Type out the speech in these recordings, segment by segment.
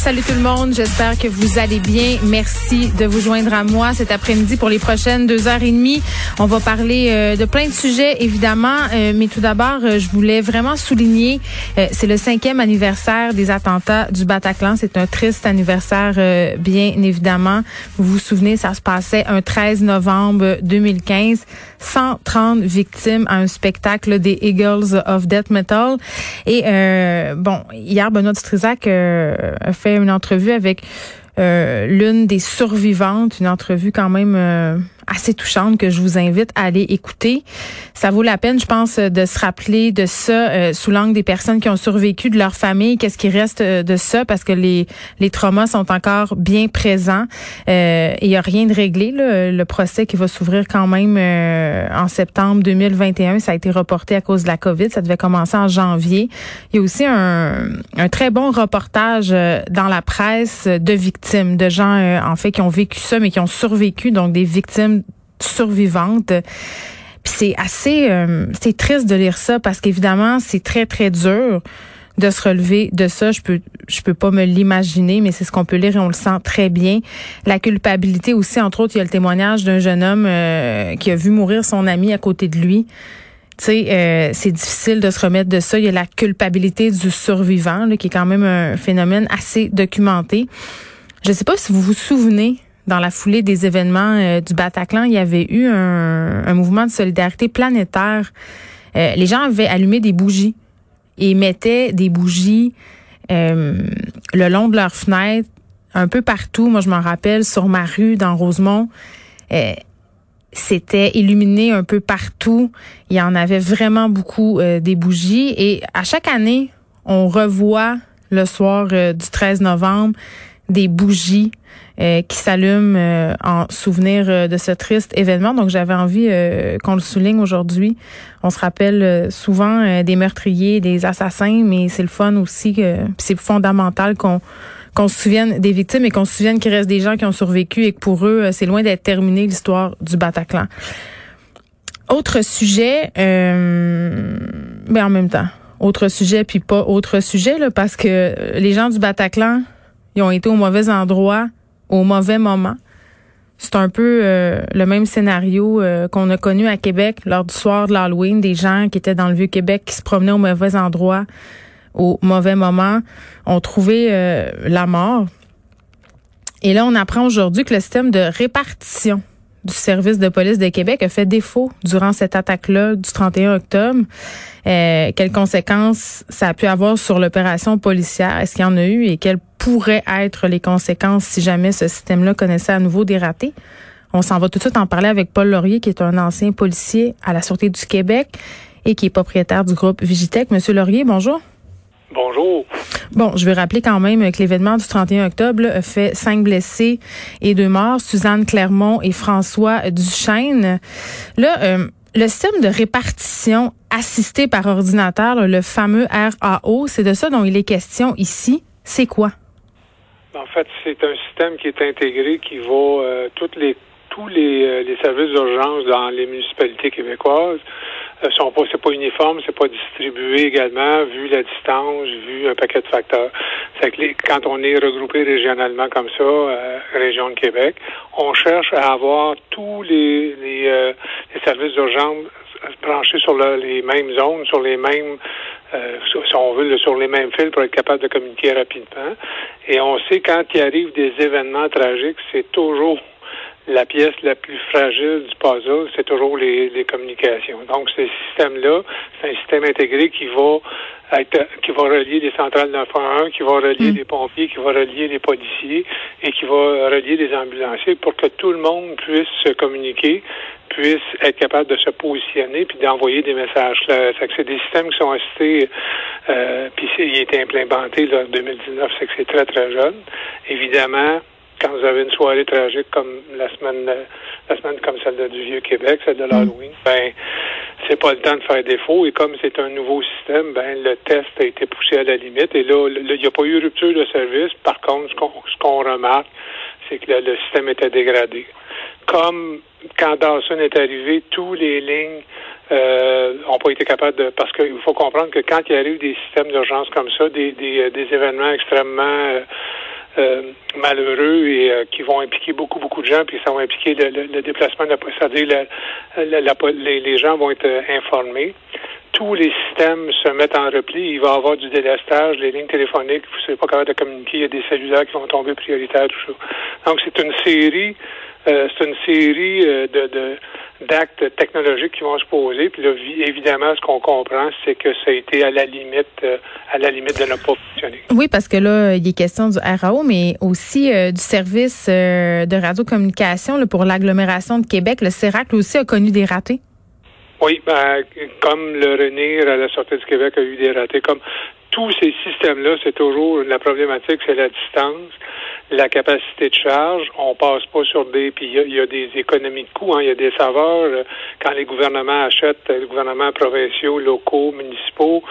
Salut tout le monde, j'espère que vous allez bien. Merci de vous joindre à moi cet après-midi pour les prochaines deux heures et demie. On va parler euh, de plein de sujets évidemment, euh, mais tout d'abord, euh, je voulais vraiment souligner, c'est le cinquième anniversaire des attentats du Bataclan. C'est un triste anniversaire, bien évidemment. Vous vous souvenez, ça se passait un 13 novembre 2015. 130 victimes à un spectacle des Eagles of Death Metal. Et bon, hier, Benoît Dutrisac a fait une entrevue avec euh, l'une des survivantes, une entrevue quand même euh, assez touchante que je vous invite à aller écouter. Ça vaut la peine, je pense, de se rappeler de ça euh, sous l'angle des personnes qui ont survécu, de leur famille, qu'est-ce qui reste euh, de ça, parce que les, les traumas sont encore bien présents. Euh, il n'y a rien de réglé. Là. Le procès qui va s'ouvrir quand même en septembre 2021, ça a été reporté à cause de la COVID. Ça devait commencer en janvier. Il y a aussi un, un très bon reportage dans la presse de victimes, de gens en fait qui ont vécu ça, mais qui ont survécu, donc des victimes survivante. Puis c'est assez, euh, c'est triste de lire ça parce qu'évidemment c'est très très dur de se relever de ça. Je peux, je peux pas me l'imaginer, mais c'est ce qu'on peut lire et on le sent très bien. La culpabilité aussi, entre autres, il y a le témoignage d'un jeune homme euh, qui a vu mourir son ami à côté de lui. Tu sais, euh, c'est difficile de se remettre de ça. Il y a la culpabilité du survivant, là, qui est quand même un phénomène assez documenté. Je sais pas si vous vous souvenez dans la foulée des événements euh, du Bataclan, il y avait eu un, mouvement de solidarité planétaire. Euh, les gens avaient allumé des bougies et mettaient des bougies euh, le long de leurs fenêtres, un peu partout. Moi, je m'en rappelle, sur ma rue, dans Rosemont. c'était illuminé un peu partout. Il y en avait vraiment beaucoup des bougies. Et à chaque année, on revoit le soir du 13 novembre des bougies euh, qui s'allument euh, en souvenir euh, de ce triste événement. Donc j'avais envie qu'on le souligne aujourd'hui. On se rappelle souvent des meurtriers, des assassins, mais c'est le fun aussi, c'est fondamental qu'on qu'on se souvienne des victimes et qu'on se souvienne qu'il reste des gens qui ont survécu et que pour eux, c'est loin d'être terminé l'histoire du Bataclan. Autre sujet, euh, ben en même temps, autre sujet puis pas autre sujet là, parce que les gens du Bataclan, ils ont été au mauvais endroit au mauvais moment. C'est un peu euh, le même scénario euh, qu'on a connu à Québec lors du soir de l'Halloween, des gens qui étaient dans le vieux Québec qui se promenaient au mauvais endroit au mauvais moment ont trouvé euh, la mort. Et là, on apprend aujourd'hui que le système de répartition du service de police de Québec a fait défaut durant cette attaque-là du 31 octobre. Euh, quelles conséquences ça a pu avoir sur l'opération policière? Est-ce qu'il y en a eu? Et quelles pourraient être les conséquences si jamais ce système-là connaissait à nouveau des ratés? On s'en va tout de suite en parler avec Paul Laurier, qui est un ancien policier à la Sûreté du Québec et qui est propriétaire du groupe Vigitech. Monsieur Laurier, bonjour. Bonjour. Bon, je vais rappeler quand même que l'événement du 31 octobre a fait cinq blessés et deux morts, Suzanne Clermont et François Duchesne. Là, euh, le système de répartition assisté par ordinateur, le fameux RAO, c'est de ça dont il est question ici. C'est quoi? En fait, c'est un système qui est intégré qui va euh, toutes les tous les, euh, les services d'urgence dans les municipalités québécoises sont pas, c'est pas uniforme, c'est pas distribué également, vu la distance, vu un paquet de facteurs. C'est que quand on est regroupé régionalement comme ça, euh, région de Québec, on cherche à avoir tous les, les, euh, les services d'urgence branchés sur les mêmes zones, sur les mêmes, euh, si on veut, sur les mêmes fils pour être capable de communiquer rapidement. Et on sait quand il arrive des événements tragiques, c'est toujours la pièce la plus fragile du puzzle, c'est toujours les, les communications. Donc, ce système-là, c'est un système intégré qui va être, qui va relier les centrales 911, qui va relier mm. les pompiers, qui va relier les policiers et qui va relier les ambulanciers pour que tout le monde puisse se communiquer, puisse être capable de se positionner puis d'envoyer des messages clairs. C'est des systèmes qui sont assez, euh, puis il a été implémenté là, en 2019, c'est que c'est très, très jeune. Évidemment, quand vous avez une soirée tragique comme la semaine la semaine comme celle du Vieux Québec, celle de mm. l'Halloween, ben c'est pas le temps de faire défaut. Et comme c'est un nouveau système, ben le test a été poussé à la limite. Et là, il n'y a pas eu rupture de service. Par contre, ce qu'on remarque, c'est que le, système était dégradé. Comme quand Dawson est arrivé, tous les lignes euh, ont pas été capables de parce qu'il faut comprendre que quand il arrive des systèmes d'urgence comme ça, des, des, des événements extrêmement euh, euh, malheureux et euh, qui vont impliquer beaucoup, beaucoup de gens, puis ça va impliquer le, déplacement de c'est-à-dire les, les gens vont être euh, informés tous les systèmes se mettent en repli. Il va y avoir du délestage, les lignes téléphoniques, vous ne serez pas capable de communiquer, il y a des cellulaires qui vont tomber prioritaires, tout ça. Donc, c'est une série, c'est une série de, d'actes technologiques qui vont se poser. Puis là, évidemment, ce qu'on comprend, c'est que ça a été à la limite, euh, à la limite de ne pas fonctionner. Oui, parce que là, il est question du RAO, mais aussi euh, du service euh, de radiocommunication là, pour l'agglomération de Québec. Le CERAC aussi a connu des ratés. Oui, ben, comme le RENIR à la sortie du Québec a eu des ratés, comme tous ces systèmes-là, c'est toujours la problématique, c'est la distance la capacité de charge. On passe pas sur des puis il y, a des économies de coûts. Hein. Il y a des saveurs euh, quand les gouvernements achètent, les gouvernements provinciaux, locaux, municipaux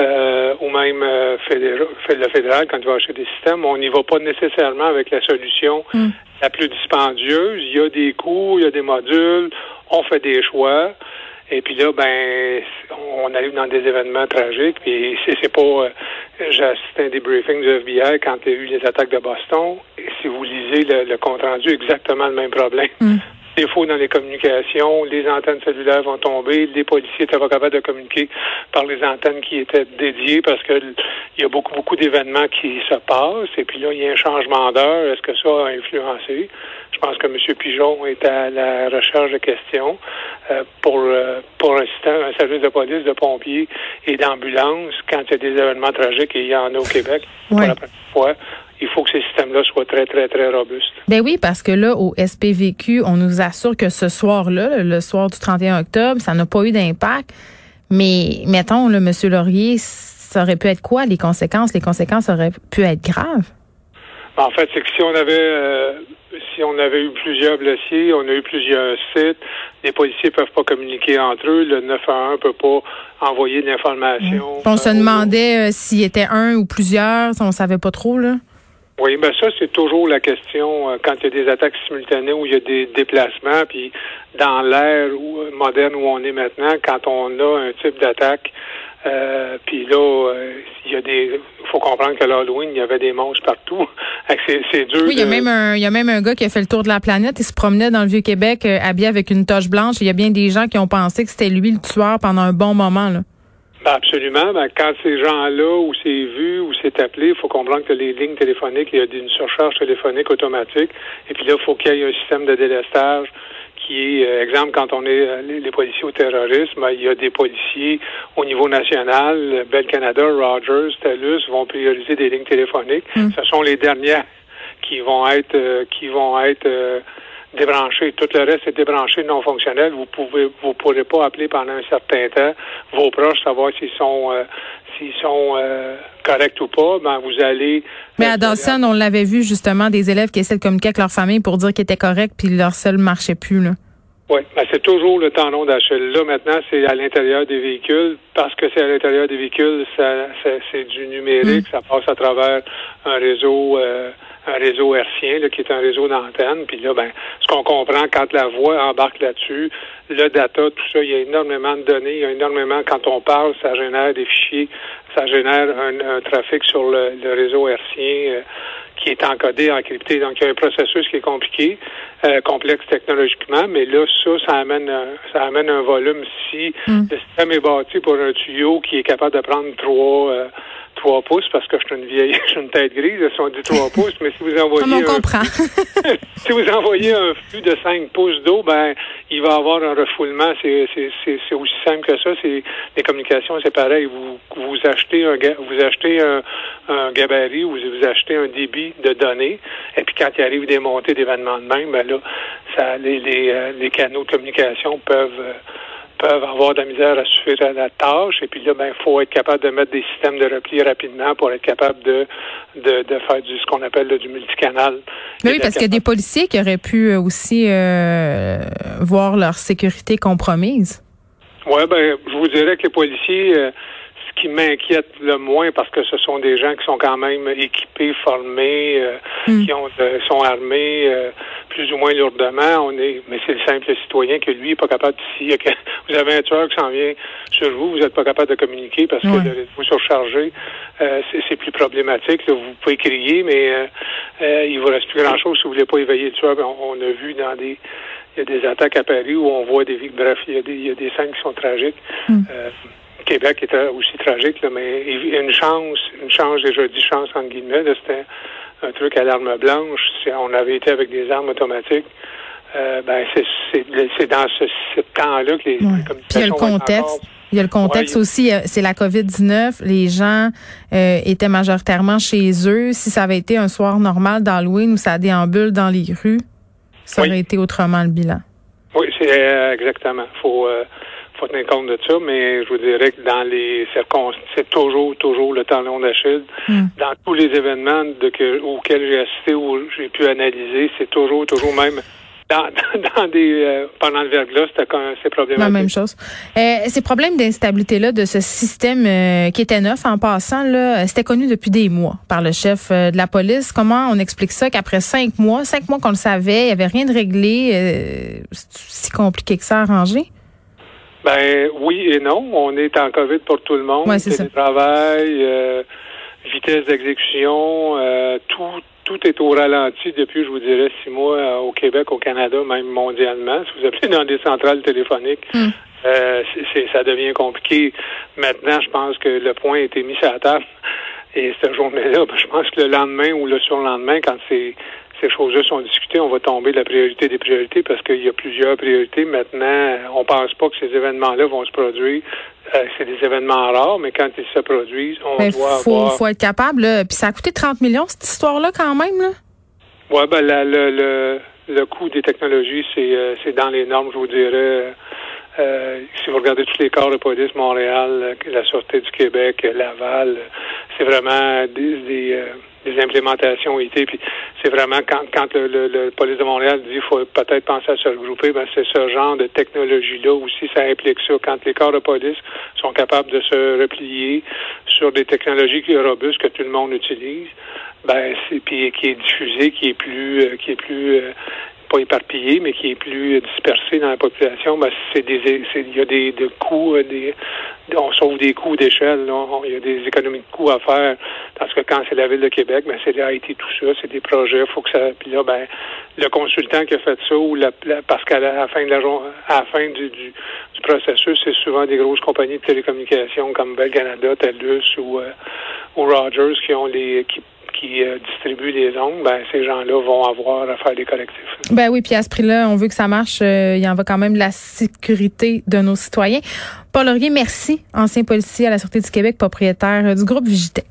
euh, ou même euh, fédéral, le fédéral quand il va acheter des systèmes, on n'y va pas nécessairement avec la solution mm. la plus dispendieuse. Il y a des coûts, il y a des modules. On fait des choix. Et puis là, ben, on arrive dans des événements tragiques. Puis c'est pas. J'ai assisté à un des briefings du FBI quand il y a eu les attaques de Boston. Et si vous lisez le, compte rendu, exactement le même problème. Mm. Défaut dans les communications, les antennes cellulaires vont tomber, les policiers étaient pas capables de communiquer par les antennes qui étaient dédiées parce que il y a beaucoup, beaucoup d'événements qui se passent. Et puis là, il y a un changement d'heure. Est-ce que ça a influencé? Je pense que M. Pigeon est à la recherche de questions euh, pour, euh, pour un, un service de police, de pompiers et d'ambulance quand il y a des événements tragiques et il y en a au Québec pour la première fois. Il faut que ces systèmes-là soient très, très, très robustes. Ben oui, parce que là, au SPVQ, on nous assure que ce soir-là, le soir du 31 octobre, ça n'a pas eu d'impact. Mais mettons, le M. Laurier, ça aurait pu être quoi? Les conséquences? Les conséquences auraient pu être graves. En fait, c'est que si on avait euh, si on avait eu plusieurs blessés, on a eu plusieurs sites, les policiers peuvent pas communiquer entre eux, le 911 peut pas envoyer de l'information. On se demandait euh, s'il était un ou plusieurs, on savait pas trop là. Oui, ben ça c'est toujours la question euh, quand il y a des attaques simultanées où il y a des déplacements, puis dans l'ère moderne où on est maintenant, quand on a un type d'attaque euh, puis là, euh, il y a des. faut comprendre que l'Halloween, il y avait des monstres partout. c'est dur. Oui, il y a même un, il y a même un gars qui a fait le tour de la planète. Il se promenait dans le vieux Québec euh, habillé avec une toche blanche. Il y a bien des gens qui ont pensé que c'était lui le tueur pendant un bon moment là. Absolument. Ben, quand ces gens-là, où c'est vu, ou c'est appelé, il faut comprendre que les lignes téléphoniques, il y a une surcharge téléphonique automatique. Et puis là, il faut qu'il y ait un système de délestage qui est, euh, exemple, quand on est euh, les, policiers au terrorisme, ben, il y a des policiers au niveau national, Bell Canada, Rogers, TELUS vont prioriser des lignes téléphoniques. Mm. Ce sont les dernières qui vont être euh, qui vont être débranchées. Tout le reste est débranché, non fonctionnel. Vous pouvez vous pourrez pas appeler pendant un certain temps vos proches, savoir s'ils sont s'ils sont corrects ou pas, ben vous allez. Mais à Dawson, on l'avait vu justement des élèves qui essaient de communiquer avec leur famille pour dire qu'ils étaient corrects, puis leur seul marchait plus là. Oui, ben c'est toujours le temps long d'achat. Là, maintenant, c'est à l'intérieur des véhicules. Parce que c'est à l'intérieur des véhicules, ça, c'est du numérique, mm. ça passe à travers un réseau euh, un réseau hertzien, là, qui est un réseau d'antenne. Puis là, ben, ce qu'on comprend quand la voix embarque là-dessus, le data, tout ça, il y a énormément de données, il y a énormément, quand on parle, ça génère des fichiers, ça génère un, trafic sur le, réseau hertzien. Euh, qui est encodé, encrypté. Donc, il y a un processus qui est compliqué, euh, complexe technologiquement, mais là, ça, ça amène, un, ça amène un volume. Si mm. le système est bâti pour un tuyau qui est capable de prendre trois, euh, 3 pouces parce que je suis une vieille, je suis une tête grise, si on dit 3 pouces, mais si vous envoyez on comprend. si vous envoyez un flux de 5 pouces d'eau, ben il va avoir un refoulement. C'est, c'est, c'est, aussi simple que ça. C'est les communications, c'est pareil. Vous vous achetez un vous achetez un, un gabarit ou vous achetez un débit de données, et puis quand il arrive des montées d'événements de même, ben là, ça les, les, euh, les canaux de communication peuvent euh, peuvent avoir de la misère à suffire à la tâche. Et puis là, ben, il faut être capable de mettre des systèmes de repli rapidement pour être capable de, de, de faire du, ce qu'on appelle du multicanal. Mais oui, parce qu'il y a des policiers qui auraient pu euh, aussi euh, voir leur sécurité compromise. Oui, ben, je vous dirais que les policiers, euh, qui m'inquiète le moins, parce que ce sont des gens qui sont quand même équipés, formés, hmm. qui ont, sont armés plus ou moins lourdement. On est, mais c'est le simple citoyen que lui n'est pas capable. Si vous avez un tueur qui s'en vient sur vous, vous n'êtes pas capable de communiquer parce que le réseau surchargé, euh, c'est plus problématique. vous pouvez crier, mais euh, euh, il vous reste plus grand chose si vous voulez pas éveiller le tueur. On, a vu dans des il y a des attaques à Paris où on voit des bref, il y a des, il y a des scènes qui sont tragiques. Hmm. Euh, Québec est aussi tragique, là, mais une chance, une chance, déjà dit chance entre guillemets, c'était un truc à l'arme blanche. Si on avait été avec des armes automatiques, euh, ben c'est dans ce, ce temps-là que les, ouais. Puis il y a le contexte. Il y a le contexte aussi, euh, c'est la COVID-19. Les gens euh, étaient majoritairement chez eux. Si ça avait été un soir normal d'Halloween où ça déambule dans les rues, ça aurait été autrement le bilan. Oui, c'est euh, exactement. Faut faut tenir compte de ça, mais je vous dirais que dans les circonstances, c'est toujours, toujours le temps long d'Achille. Hmm. Dans tous les événements de que, auxquels j'ai assisté ou j'ai pu analyser, c'est toujours, toujours même dans, dans des euh, pendant le verglas, c'est problématique. La même chose. Euh, ces problèmes d'instabilité-là de ce système euh, qui était neuf en passant, là, c'était connu depuis des mois par le chef de la police. Comment on explique ça qu'après cinq mois, cinq mois qu'on le savait, il n'y avait rien de réglé, c'est si compliqué que ça à arranger? Ben oui et non. On est en COVID pour tout le monde. Ouais, Télétravail, euh, vitesse d'exécution, euh, tout tout est au ralenti depuis, je vous dirais, six mois euh, au Québec, au Canada, même mondialement. Si vous appelez dans des centrales téléphoniques, hmm. euh, c'est, ça devient compliqué. Maintenant, je pense que le point a été mis sur la table. Et cette journée-là, ben, je pense que le lendemain ou le surlendemain, quand c'est ces choses-là sont discutées, on va tomber de la priorité des priorités parce qu'il y a plusieurs priorités. Maintenant, on pense pas que ces événements-là vont se produire. Euh, c'est des événements rares, mais quand ils se produisent, on ben, doit faut, avoir... faut être capable. Puis ça a coûté 30 millions, cette histoire-là, quand même. Là. Oui, ben, le, le, le coût des technologies, c'est, euh, c'est dans les normes, je vous dirais. Euh, si vous regardez tous les corps de police, Montréal, la Sûreté du Québec, Laval, c'est vraiment des, des, des implémentations IT. Puis c'est vraiment quand, quand le, le, police de Montréal dit qu'il faut peut-être penser à se regrouper, ben c'est ce genre de technologie-là aussi, ça implique ça. Quand les corps de police sont capables de se replier sur des technologies robustes que tout le monde utilise, ben c'est puis qui est diffusé, qui est plus euh, qui est plus euh, pas éparpillé, mais qui est plus dispersé dans la population, ben c'est des il y a des de coûts, euh, des on sauve des coûts d'échelle, il y a des économies de coûts à faire. Parce que quand c'est la ville de Québec, ben c'est l'IT tout ça, c'est des projets, faut que ça. Puis là, ben le consultant qui a fait ça ou la, parce qu'à la, fin de la à la fin du, du, processus, c'est souvent des grosses compagnies de télécommunications comme Bell Canada, TELUS ou euh, ou Rogers qui ont les qui qui euh, distribuent les ondes, ben, ces gens-là vont avoir à faire des correctifs. Ben oui, puis à ce prix-là, on veut que ça marche. Euh, il y en va quand même de la sécurité de nos citoyens. Paul Laurier, merci, ancien policier à la Sûreté du Québec, propriétaire du groupe Vigitech.